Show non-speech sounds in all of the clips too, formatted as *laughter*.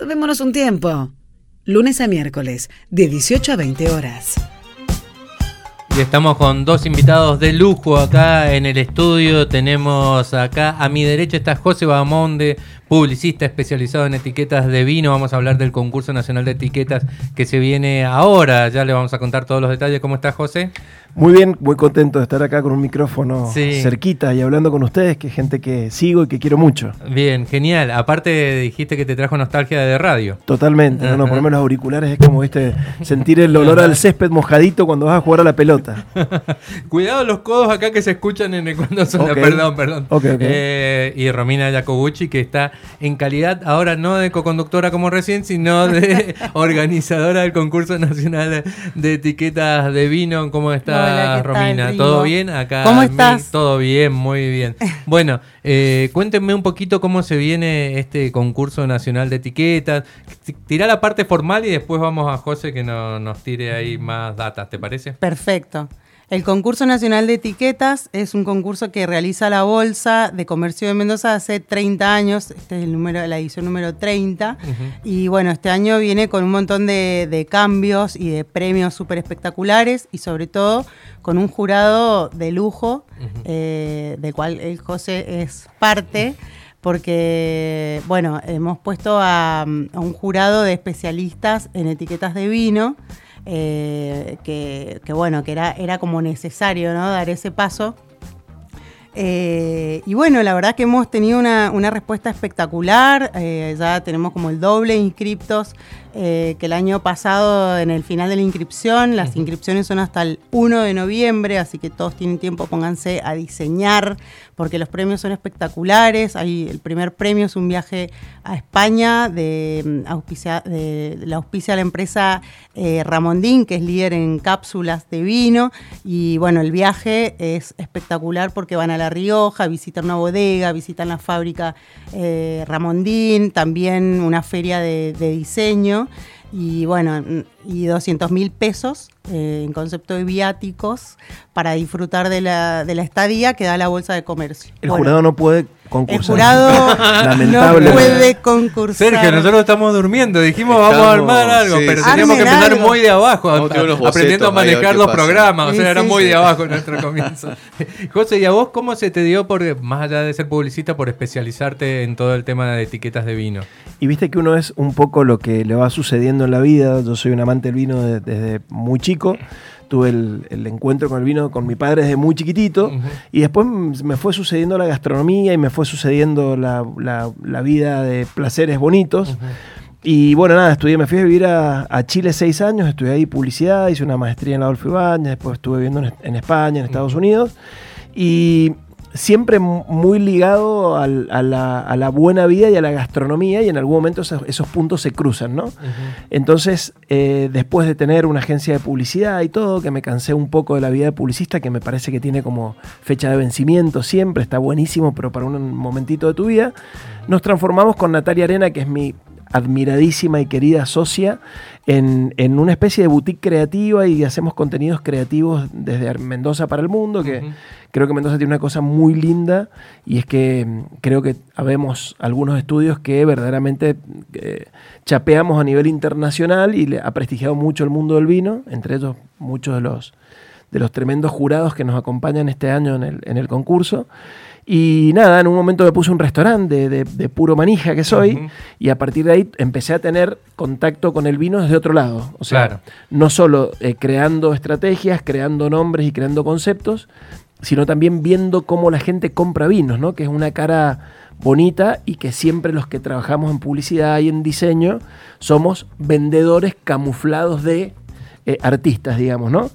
Tomémonos un tiempo. Lunes a miércoles, de 18 a 20 horas. Y estamos con dos invitados de lujo acá en el estudio. Tenemos acá a mi derecha está José Bamonde, publicista especializado en etiquetas de vino. Vamos a hablar del concurso nacional de etiquetas que se viene ahora. Ya le vamos a contar todos los detalles. ¿Cómo está José? Muy bien, muy contento de estar acá con un micrófono cerquita y hablando con ustedes, que es gente que sigo y que quiero mucho. Bien, genial. Aparte dijiste que te trajo nostalgia de radio. Totalmente, no, no, por lo menos los auriculares es como, viste, *laughs* sentir el olor al césped mojadito cuando vas a jugar a la pelota. *laughs* Cuidado los codos acá que se escuchan en el, cuando suena, perdón, perdón. Eh, y Romina Jacobucci, que está en calidad ahora no de co-conductora como recién, sino de *laughs* organizadora del concurso nacional de etiquetas de vino. ¿Cómo está Romina? ¿Todo bien? Acá ¿Cómo estás? todo bien, muy bien. *laughs* Bueno, eh, cuéntenme un poquito cómo se viene este concurso nacional de etiquetas. Tira la parte formal y después vamos a José que nos tire ahí más datas, ¿te parece? Perfecto. El concurso nacional de etiquetas es un concurso que realiza la Bolsa de Comercio de Mendoza hace 30 años. Este es el número, la edición número 30. Y bueno, este año viene con un montón de, cambios y de premios súper espectaculares y sobre todo con un jurado de lujo, eh, del cual el José es parte porque, bueno, hemos puesto a, un jurado de especialistas en etiquetas de vino eh, que, bueno, que era, era como necesario ¿no? dar ese paso. Eh, y bueno, la verdad que hemos tenido una, respuesta espectacular, eh, ya tenemos como el doble inscriptos que el año pasado en el final de la inscripción, las inscripciones son hasta el 1 de noviembre, así que todos tienen tiempo, pónganse a diseñar porque los premios son espectaculares. el primer premio es un viaje a España de, mm, auspicia, de, la auspicia la empresa eh, Ramondín, que es líder en cápsulas de vino. Y bueno, el viaje es espectacular porque van a La Rioja, visitan una bodega, visitan la fábrica eh, Ramondín, también una feria de diseño y bueno, y 200 mil pesos eh, en concepto de viáticos para disfrutar de la, de la estadía que da la Bolsa de Comercio. El jurado no puede concursar. El jurado *laughs* no puede concursar. Sergio, nosotros estamos durmiendo, dijimos vamos a armar algo, pero teníamos que empezar muy de abajo, aprendiendo a manejar los programas, o sea, era muy de abajo nuestro *laughs* comienzo. José, ¿y a vos cómo se te dio, por más allá de ser publicista, por especializarte en todo el tema de etiquetas de vino? Y viste que uno es un poco lo que le va sucediendo en la vida. Yo soy un amante del vino desde muy chico. Tuve el, encuentro con el vino con mi padre desde muy chiquitito. Y después me fue sucediendo la gastronomía y me fue sucediendo la, vida de placeres bonitos. Y bueno, nada, estudié, me fui a vivir a, Chile seis años, estudié ahí publicidad, hice una maestría en la Adolfo Ibáñez, después estuve viviendo en, España, en Estados Unidos. Y siempre muy ligado a, la, buena vida y a la gastronomía y en algún momento esos, puntos se cruzan, ¿no? Entonces, eh, después de tener una agencia de publicidad y todo, que me cansé un poco de la vida de publicista, que me parece que tiene como fecha de vencimiento siempre, está buenísimo, pero para un momentito de tu vida, nos transformamos con Natalia Arena, que es mi admiradísima y querida socia en, una especie de boutique creativa y hacemos contenidos creativos desde Mendoza para el mundo, que creo que Mendoza tiene una cosa muy linda y es que mm, creo que habemos algunos estudios que verdaderamente eh, chapeamos a nivel internacional y le ha prestigiado mucho el mundo del vino, entre ellos muchos de los, de los tremendos jurados que nos acompañan este año en el, en el concurso. Y nada, en un momento me puse un restaurante de, puro manija que soy y a partir de ahí empecé a tener contacto con el vino desde otro lado. O sea, no solo eh, creando estrategias, creando nombres y creando conceptos, sino también viendo cómo la gente compra vinos, ¿no? Que es una cara bonita y que siempre los que trabajamos en publicidad y en diseño somos vendedores camuflados de eh, artistas, digamos, ¿no?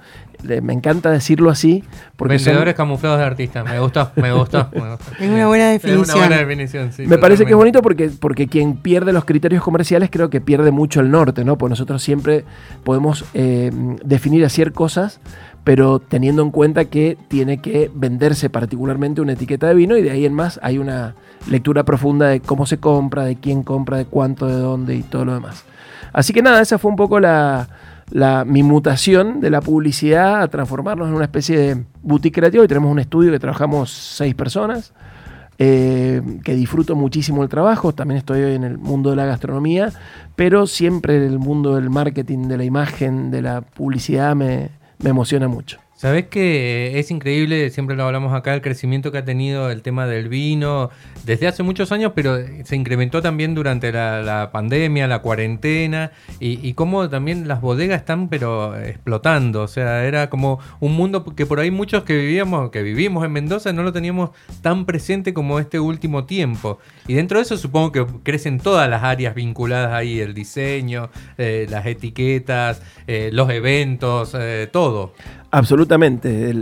Me encanta decirlo así. Porque Vendedores camuflados de artistas, me gustó, me gustó. *laughs* Es una buena definición. me parece que es bonito porque, porque quien pierde los criterios comerciales creo que pierde mucho el norte, ¿no? Pues nosotros siempre podemos eh, definir hacer cosas, pero teniendo en cuenta que tiene que venderse particularmente una etiqueta de vino y de ahí en más hay una lectura profunda de cómo se compra, de quién compra, de cuánto, de dónde y todo lo demás. Así que nada, esa fue un poco la, la, mi mutación de la publicidad a transformarnos en una especie de boutique creativa. Y tenemos un estudio que trabajamos seis personas. eh, que disfruto muchísimo el trabajo, también estoy hoy en el mundo de la gastronomía, pero siempre el mundo del marketing, de la imagen, de la publicidad me, me emociona mucho. Sabes que es increíble, siempre lo hablamos acá, el crecimiento que ha tenido el tema del vino desde hace muchos años, pero se incrementó también durante la, pandemia, la cuarentena, y, cómo también las bodegas están pero explotando. O sea, era como un mundo que por ahí muchos que vivíamos, que vivimos en Mendoza, no lo teníamos tan presente como este último tiempo. Y dentro de eso supongo que crecen todas las áreas vinculadas ahí, el diseño, eh, las etiquetas, eh, los eventos, eh, todo. Absolutamente.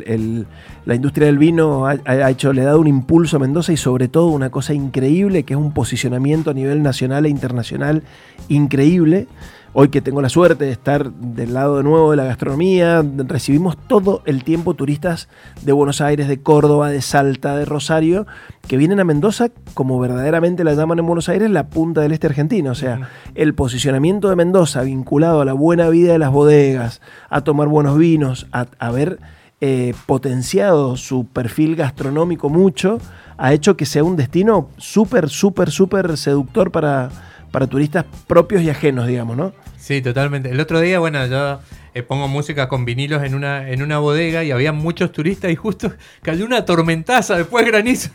la industria del vino ha, hecho, le ha dado un impulso a Mendoza y sobre todo una cosa increíble que es un posicionamiento a nivel nacional e internacional increíble. Hoy que tengo la suerte de estar del lado de nuevo de la gastronomía, recibimos todo el tiempo turistas de Buenos Aires, de Córdoba, de Salta, de Rosario, que vienen a Mendoza, como verdaderamente la llaman en Buenos Aires, la punta del este argentino. O sea, el posicionamiento de Mendoza vinculado a la buena vida de las bodegas, a tomar buenos vinos, a haber eh, potenciado su perfil gastronómico mucho, ha hecho que sea un destino súper, súper, súper seductor para, para turistas propios y ajenos, digamos, ¿no? Sí, totalmente. El otro día, bueno, yo eh, pongo música con vinilos en una, en una bodega y había muchos turistas y justo *laughs* cayó una tormentaza, después granizo.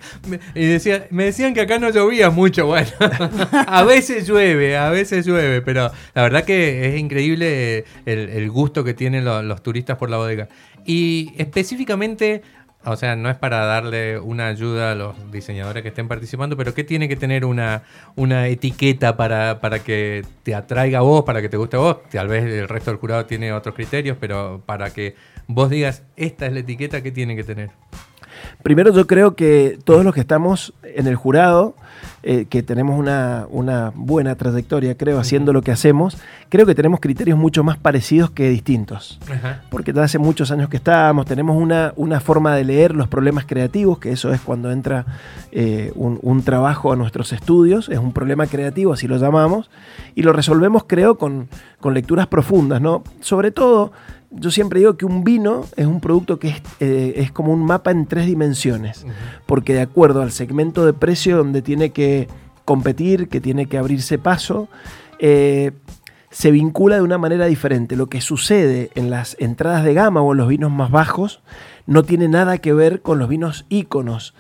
y decía, me decían que acá no llovía mucho. Bueno, *laughs* a veces llueve, a veces llueve, pero la verdad que es increíble el, gusto que tienen los turistas por la bodega. Y específicamente o sea, no es para darle una ayuda a los diseñadores que estén participando, pero ¿qué tiene que tener una, una etiqueta para, para que te atraiga a vos, para que te guste a vos? Tal vez el resto del jurado tiene otros criterios, pero para que vos digas, esta es la etiqueta, ¿qué tiene que tener? Primero yo creo que todos los que estamos en el jurado, eh, que tenemos una, buena trayectoria, creo, haciendo lo que hacemos, creo que tenemos criterios mucho más parecidos que distintos. Porque desde hace muchos años que estamos, tenemos una, una, forma de leer los problemas creativos, que eso es cuando entra eh, un, trabajo a nuestros estudios, es un problema creativo, así lo llamamos, y lo resolvemos, creo, con, con lecturas profundas, ¿no? Sobre todo yo siempre digo que un vino es un producto que es, eh, como un mapa en tres dimensiones, porque de acuerdo al segmento de precio donde tiene que competir, que tiene que abrirse paso, eh, se vincula de una manera diferente. Lo que sucede en las entradas de gama o en los vinos más bajos no tiene nada que ver con los vinos íconos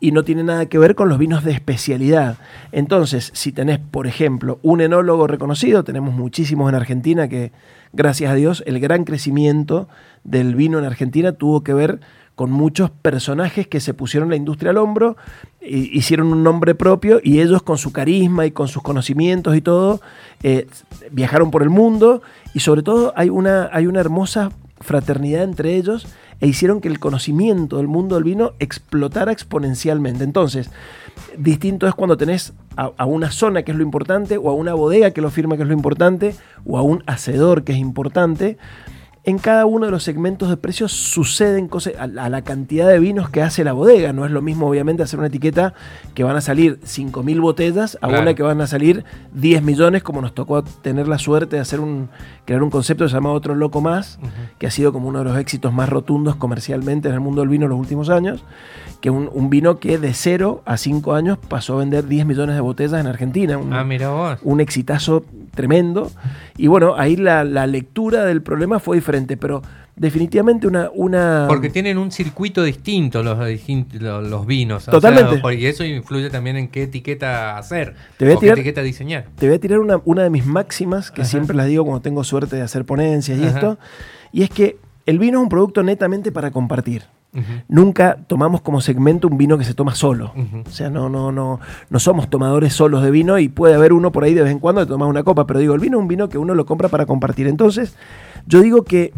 y no tiene nada que ver con los vinos de especialidad. Entonces, si tenés, por ejemplo, un enólogo reconocido, tenemos muchísimos en Argentina que gracias a Dios, el gran crecimiento del vino en Argentina tuvo que ver con muchos personajes que se pusieron la industria al hombro, hicieron un nombre propio y ellos con su carisma y con sus conocimientos y todo, eh, viajaron por el mundo y sobre todo hay una, hay una hermosa fraternidad entre ellos e hicieron que el conocimiento del mundo del vino explotara exponencialmente. Entonces, distinto es cuando tenés a, una zona que es lo importante, o a una bodega que lo firma que es lo importante, o a un hacedor que es importante en cada uno de los segmentos de precios suceden cosas a, la cantidad de vinos que hace la bodega. No es lo mismo, obviamente, hacer una etiqueta que van a salir 5.000 botellas a una que van a salir 10 millones, como nos tocó tener la suerte de hacer un, crear un concepto llamado Otro Loco Más, que ha sido como uno de los éxitos más rotundos comercialmente en el mundo del vino en los últimos años que un, un, vino que de 0 a 5 años pasó a vender 10 millones de botellas en Argentina. Un, ah, mira vos. Un exitazo tremendo. Y bueno, ahí la, lectura del problema fue diferente, pero definitivamente una... una... Porque tienen un circuito distinto los, los vinos. Totalmente. y eso influye también en qué etiqueta hacer, te voy a tirar, qué etiqueta diseñar. Te voy a tirar una, una de mis máximas, que siempre las digo cuando tengo suerte de hacer ponencias y esto, y es que el vino es un producto netamente para compartir. Nunca tomamos como segmento un vino que se toma solo. O sea, no, no, no, no somos tomadores solos de vino y puede haber uno por ahí de vez en cuando que toma una copa, pero digo, el vino es un vino que uno lo compra para compartir. Entonces, yo digo que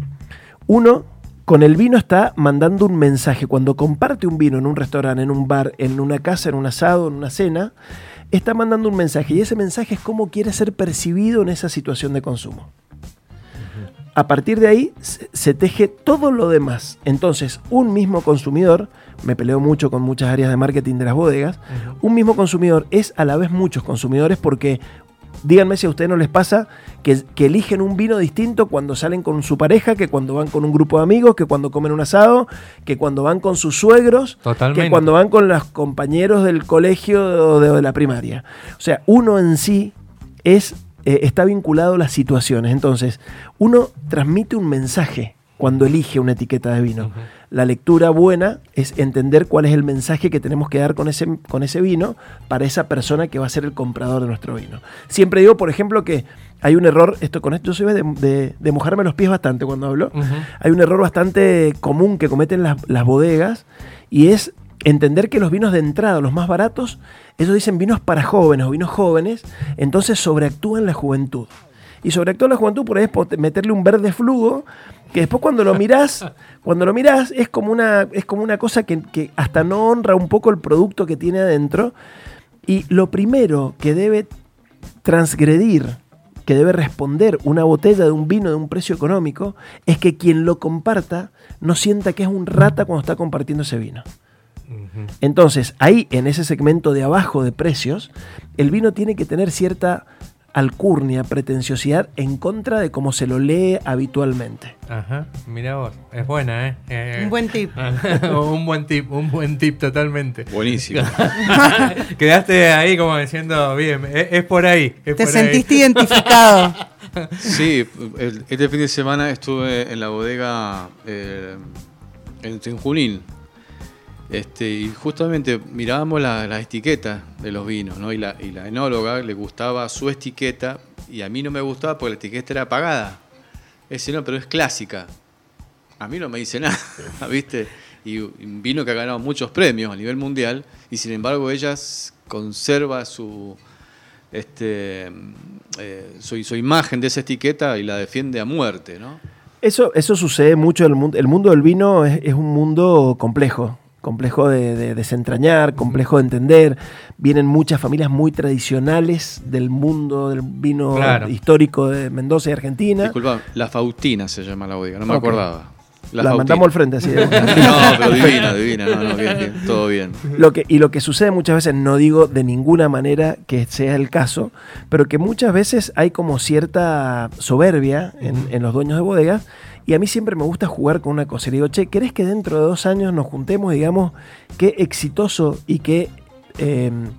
uno con el vino está mandando un mensaje. Cuando comparte un vino en un restaurante, en un bar, en una casa, en un asado, en una cena, está mandando un mensaje. Y ese mensaje es cómo quiere ser percibido en esa situación de consumo a partir de ahí se teje todo lo demás. Entonces, un mismo consumidor, me peleo mucho con muchas áreas de marketing de las bodegas, un mismo consumidor es a la vez muchos consumidores porque díganme si a ustedes no les pasa que, eligen un vino distinto cuando salen con su pareja, que cuando van con un grupo de amigos, que cuando comen un asado, que cuando van con sus suegros, que cuando van con los compañeros del colegio o de, la primaria. O sea, uno en sí es, eh, está vinculado a las situaciones. Entonces, uno transmite un mensaje cuando elige una etiqueta de vino. La lectura buena es entender cuál es el mensaje que tenemos que dar con ese, con ese vino para esa persona que va a ser el comprador de nuestro vino. Siempre digo, por ejemplo, que hay un error, esto con esto yo soy de, mojarme los pies bastante cuando hablo, hay un error bastante común que cometen las, las bodegas y es entender que los vinos de entrada, los más baratos, ellos dicen vinos para jóvenes o vinos jóvenes, entonces sobreactúan la juventud. Y sobreactúa la juventud por ahí es meterle un verde flujo que después cuando lo mirás, *laughs* cuando lo mirás es como una, es como una cosa que, que hasta no honra un poco el producto que tiene adentro. Y lo primero que debe transgredir, que debe responder una botella de un vino de un precio económico, es que quien lo comparta no sienta que es un rata cuando está compartiendo ese vino. Entonces, ahí en ese segmento de abajo de precios, el vino tiene que tener cierta alcurnia, pretenciosidad en contra de cómo se lo lee habitualmente. Ajá, mira vos, es buena, ¿eh? eh un buen tip. *laughs* un buen tip, un buen tip totalmente. Buenísimo. *laughs* Quedaste ahí como diciendo, bien, es, por ahí. Te sentiste *laughs* identificado. Sí, este fin de semana estuve en la bodega eh, en Junín, este, y justamente mirábamos las la etiquetas de los vinos, ¿no? Y la, y la enóloga le gustaba su etiqueta y a mí no me gustaba porque la etiqueta era apagada. Ese no, pero es clásica. A mí no me dice nada, *laughs* ¿viste? Y un vino que ha ganado muchos premios a nivel mundial y sin embargo ella conserva su, este, eh, su, su, imagen de esa etiqueta y la defiende a muerte, ¿no? Eso, eso sucede mucho en el mundo. El mundo del vino es un mundo complejo complejo de, desentrañar, complejo de entender. Vienen muchas familias muy tradicionales del mundo del vino histórico de Mendoza y Argentina. Disculpa, La Faustina se llama la bodega, no me acordaba. La, mandamos al frente así. *laughs* no, pero divina, divina, no, no, bien, todo bien. Lo que, y lo que sucede muchas veces, no digo de ninguna manera que sea el caso, pero que muchas veces hay como cierta soberbia en, en los dueños de bodegas y a mí siempre me gusta jugar con una cosa. Le digo, che, ¿querés que dentro de dos años nos juntemos, digamos, qué exitoso y qué em,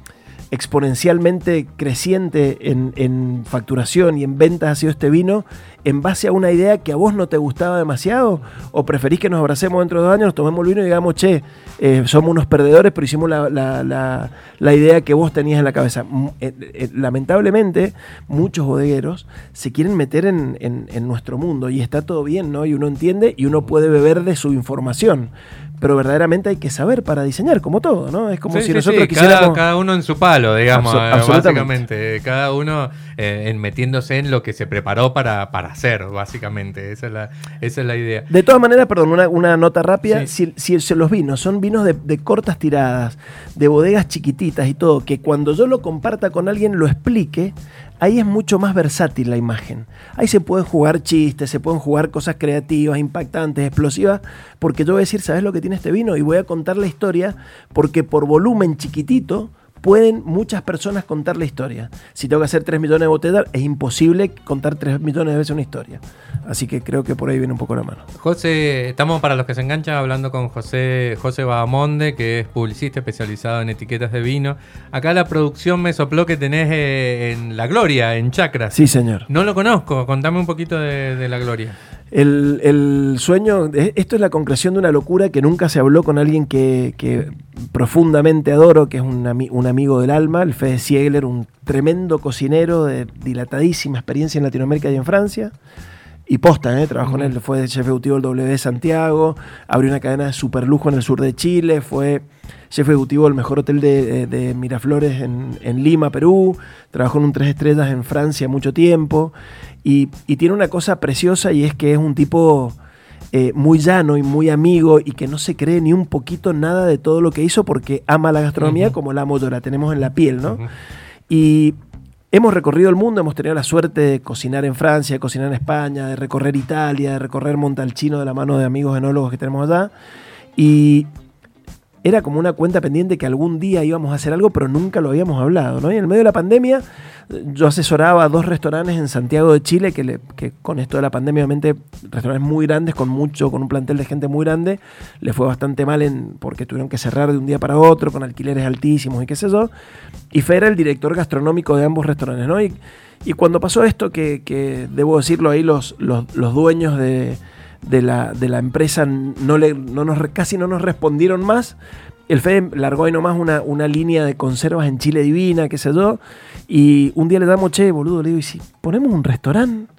exponencialmente creciente en, facturación y en ventas ha sido este vino en base a una idea que a vos no te gustaba demasiado? ¿O preferís que nos abracemos dentro de dos años, nos tomemos el vino y digamos, che, eh, somos unos perdedores, pero hicimos la, idea que vos tenías en la cabeza? Eh, eh, lamentablemente, muchos bodegueros se quieren meter en, en nuestro mundo y está todo bien, ¿no? Y uno entiende y uno puede beber de su información pero verdaderamente hay que saber para diseñar, como todo, ¿no? Es como si nosotros quisiéramos... Cada, uno en su palo, digamos, eh, básicamente. Cada uno eh, en metiéndose en lo que se preparó para, hacer, básicamente. Esa es, la, esa es la idea. De todas maneras, perdón, una, nota rápida. Si, si, los vinos son vinos de, de cortas tiradas, de bodegas chiquititas y todo, que cuando yo lo comparta con alguien lo explique, ahí es mucho más versátil la imagen. Ahí se pueden jugar chistes, se pueden jugar cosas creativas, impactantes, explosivas, porque yo voy a decir, ¿sabes lo que tiene este vino? Y voy a contar la historia porque por volumen chiquitito pueden muchas personas contar la historia. Si tengo que hacer 3 millones de botellas, es imposible contar 3 millones de veces una historia. Así que creo que por ahí viene un poco la mano. José, estamos para los que se enganchan hablando con José, José Bahamonde, que es publicista especializado en etiquetas de vino. Acá la producción me sopló que tenés eh, en La Gloria, en Chacras. Sí, señor. No lo conozco, contame un poquito de La Gloria. El, sueño, esto es la concreción de una locura que nunca se habló con alguien que, profundamente adoro, que es un, amigo del alma, el Fede Siegler, un tremendo cocinero de dilatadísima experiencia en Latinoamérica y en Francia. Y posta, ¿eh? trabajó en él, fue jefe ejecutivo del W Santiago, abrió una cadena de super lujo en el sur de Chile, fue jefe ejecutivo del mejor hotel de, Miraflores en, en, Lima, Perú, trabajó en un tres estrellas en Francia mucho tiempo y, tiene una cosa preciosa y es que es un tipo eh, muy llano y muy amigo y que no se cree ni un poquito nada de todo lo que hizo porque ama la gastronomía como la amo yo, la tenemos en la piel, ¿no? Y hemos recorrido el mundo, hemos tenido la suerte de cocinar en Francia, de cocinar en España, de recorrer Italia, de recorrer Montalcino de la mano de amigos enólogos que tenemos allá. Y era como una cuenta pendiente que algún día íbamos a hacer algo, pero nunca lo habíamos hablado, ¿no? Y en el medio de la pandemia yo asesoraba a dos restaurantes en Santiago de Chile que, que con esto de la pandemia, obviamente, restaurantes muy grandes, con mucho, con un plantel de gente muy grande, le fue bastante mal en, porque tuvieron que cerrar de un día para otro, con alquileres altísimos y qué sé yo. Y Fe era el director gastronómico de ambos restaurantes, ¿no? Y, y cuando pasó esto, que, que, debo decirlo ahí, los, los, los dueños de, de, la, de, la, empresa no le, no nos, casi no nos respondieron más, el FED largó ahí nomás una, una línea de conservas en Chile Divina, qué sé yo, y un día le damos, che, boludo, le digo, ¿y si ponemos un restaurante?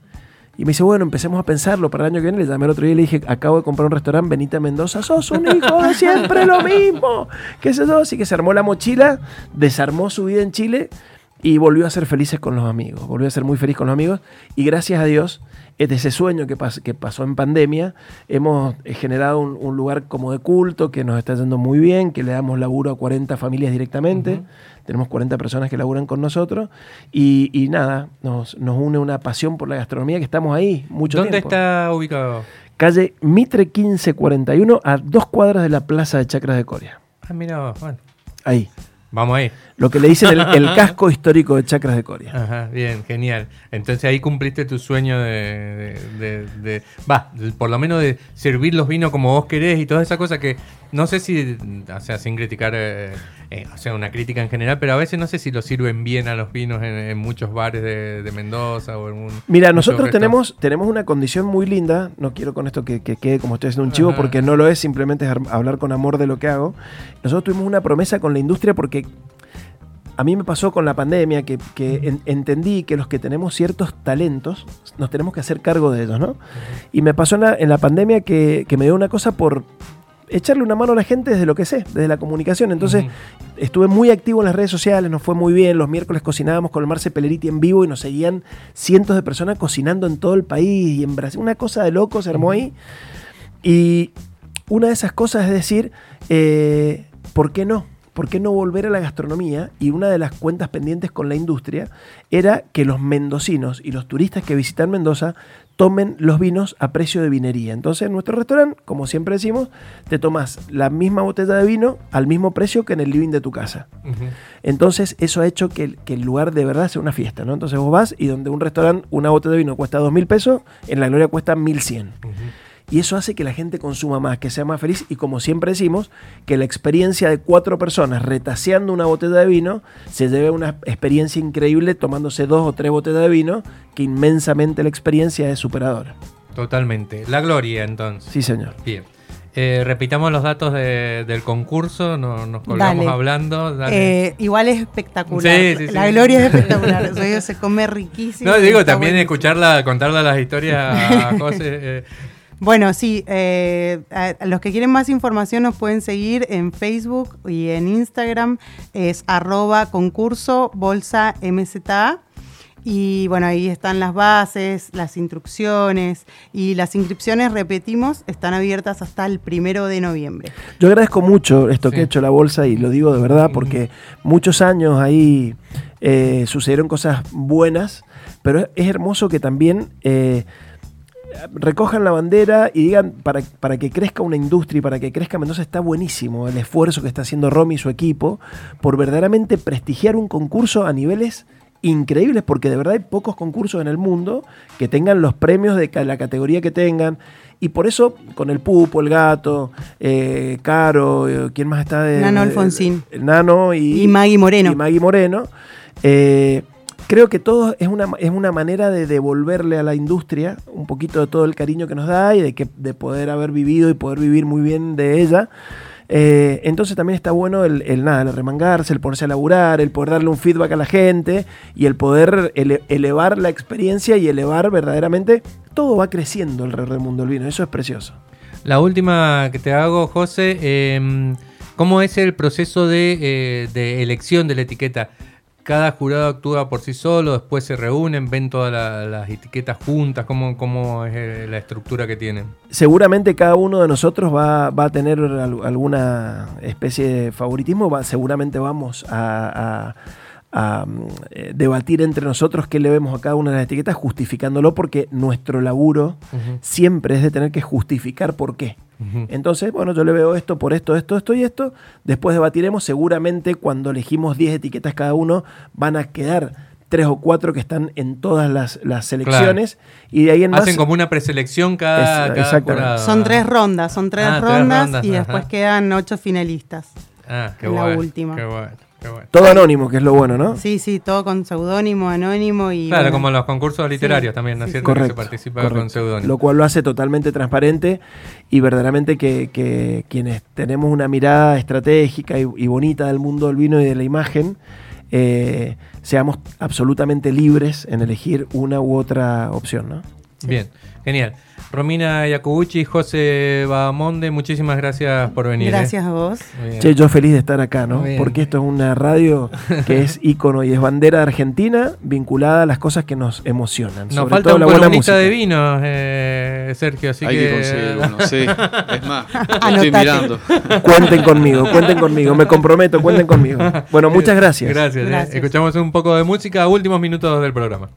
Y me dice, bueno, empecemos a pensarlo para el año que viene. Le llamé el otro día y le dije, acabo de comprar un restaurante, Benita Mendoza, sos un hijo de siempre lo mismo. ¿Qué sé yo? Así que se armó la mochila, desarmó su vida en Chile y volvió a ser felices con los amigos. Volvió a ser muy feliz con los amigos. Y gracias a Dios, de ese sueño que, que pasó en pandemia, hemos eh, generado un, lugar como de culto que nos está yendo muy bien, que le damos laburo a 40 familias directamente. Tenemos 40 personas que laburan con nosotros. Y, nada, nos, nos, une una pasión por la gastronomía que estamos ahí mucho ¿Dónde está ubicado? Calle Mitre 1541, a dos cuadras de la Plaza de Chacras de Coria. Ah, mira, bueno. Ahí. Vamos ahí. Lo que le dicen el, *laughs* casco histórico de Chacras de Coria. Ajá, bien, genial. Entonces ahí cumpliste tu sueño de, va, por lo menos de servir los vinos como vos querés y todas esas cosas que no sé si, o sea, sin criticar, eh, eh, o sea, una crítica en general, pero a veces no sé si lo sirven bien a los vinos en, muchos bares de, Mendoza o en un... Mira, nosotros tenemos, tenemos una condición muy linda, no quiero con esto que, quede como estoy haciendo un chivo, porque no lo es, simplemente es hablar con amor de lo que hago. Nosotros tuvimos una promesa con la industria porque a mí me pasó con la pandemia que, entendí que los que tenemos ciertos talentos nos tenemos que hacer cargo de ellos, ¿no? Y me pasó en la, pandemia que, me dio una cosa por echarle una mano a la gente desde lo que sé, desde la comunicación. Entonces estuve muy activo en las redes sociales, nos fue muy bien. Los miércoles cocinábamos con el Marce Peleriti en vivo y nos seguían cientos de personas cocinando en todo el país y en Brasil. Una cosa de loco se armó ahí. Y una de esas cosas es decir, eh, ¿por qué no? ¿Por qué no volver a la gastronomía? Y una de las cuentas pendientes con la industria era que los mendocinos y los turistas que visitan Mendoza tomen los vinos a precio de vinería. Entonces en nuestro restaurante, como siempre decimos, te tomas la misma botella de vino al mismo precio que en el living de tu casa. Entonces eso ha hecho que, el lugar de verdad sea una fiesta. ¿no? Entonces vos vas y donde un restaurante, una botella de vino cuesta dos mil pesos, en la Gloria cuesta mil cien y eso hace que la gente consuma más, que sea más feliz y como siempre decimos, que la experiencia de cuatro personas retaseando una botella de vino se lleve una experiencia increíble tomándose dos o tres botellas de vino, que inmensamente la experiencia es superadora. Totalmente. La gloria entonces. Sí, señor. Bien. Eh, repitamos los datos del concurso, nos colgamos hablando. Eh, igual es espectacular. la gloria es espectacular. *laughs* se come riquísimo. No, digo, también escucharla, contarla las historias a José. Eh, bueno, sí, eh, los que quieren más información nos pueden seguir en Facebook y en Instagram, es arroba concurso bolsa MZA. Y bueno, ahí están las bases, las instrucciones y las inscripciones, repetimos, están abiertas hasta el primero de noviembre. Yo agradezco mucho esto que ha hecho la bolsa y lo digo de verdad porque muchos años ahí eh, sucedieron cosas buenas, pero es hermoso que también... Eh, recojan la bandera y digan para, para, que crezca una industria y para que crezca Mendoza está buenísimo el esfuerzo que está haciendo Romy y su equipo por verdaderamente prestigiar un concurso a niveles increíbles porque de verdad hay pocos concursos en el mundo que tengan los premios de la categoría que tengan y por eso con el Pupo, el Gato, eh, Caro, eh, ¿quién más está? De, Nano Alfonsín. El Nano y, y Maggie Moreno. Y Maggie Moreno. Eh, creo que todo es una, es una manera de devolverle a la industria un poquito de todo el cariño que nos da y de, que, de poder haber vivido y poder vivir muy bien de ella. Eh, entonces también está bueno el, nada, el remangarse, el ponerse a laburar, el poder darle un feedback a la gente y el poder elevar la experiencia y elevar verdaderamente, todo va creciendo alrededor del mundo del vino, eso es precioso. La última que te hago, José, em, ¿cómo es el proceso de, eh, de elección de la etiqueta? Cada jurado actúa por sí solo, después se reúnen, ven todas las etiquetas juntas, cómo, es eh, la estructura que tienen. Seguramente cada uno de nosotros va, a tener alguna especie de favoritismo, seguramente vamos a, eh, debatir entre nosotros qué le vemos a cada una de las etiquetas, justificándolo porque nuestro laburo siempre es de tener que justificar por qué. Entonces, bueno, yo le veo esto por esto, esto, esto y esto. Después debatiremos. Seguramente cuando elegimos 10 etiquetas cada uno, van a quedar tres o cuatro que están en todas las, selecciones y de ahí en Hacen como una preselección cada, cada Son tres rondas, son tres, ah, rondas, y después quedan ocho finalistas. Ah, qué bueno. La última. Qué bueno. Todo anónimo, que es lo bueno, ¿no? Sí, sí, todo con seudónimo, anónimo y. Claro, como los concursos literarios también, ¿no es cierto? Correcto, que se participa con seudónimo. Lo cual lo hace totalmente transparente y verdaderamente que, quienes tenemos una mirada estratégica y, bonita del mundo del vino y de la imagen, eh, seamos absolutamente libres en elegir una u otra opción, ¿no? Bien, genial. Romina Yacubucci, José Bamonde, muchísimas gracias por venir. ¿eh? Gracias a vos. Che, yo feliz de estar acá, ¿no? Porque esto es una radio que es *laughs* ícono y es bandera de Argentina vinculada a las cosas que nos emocionan. Nos falta un la buena música. de vino, eh, Sergio, así Hay que... que conseguir uno, *laughs* sí. Es más, *laughs* estoy mirando. Cuenten conmigo, cuenten conmigo, me comprometo, cuenten conmigo. Bueno, muchas gracias. Gracias. Eh. gracias. Escuchamos un poco de música, últimos minutos del programa.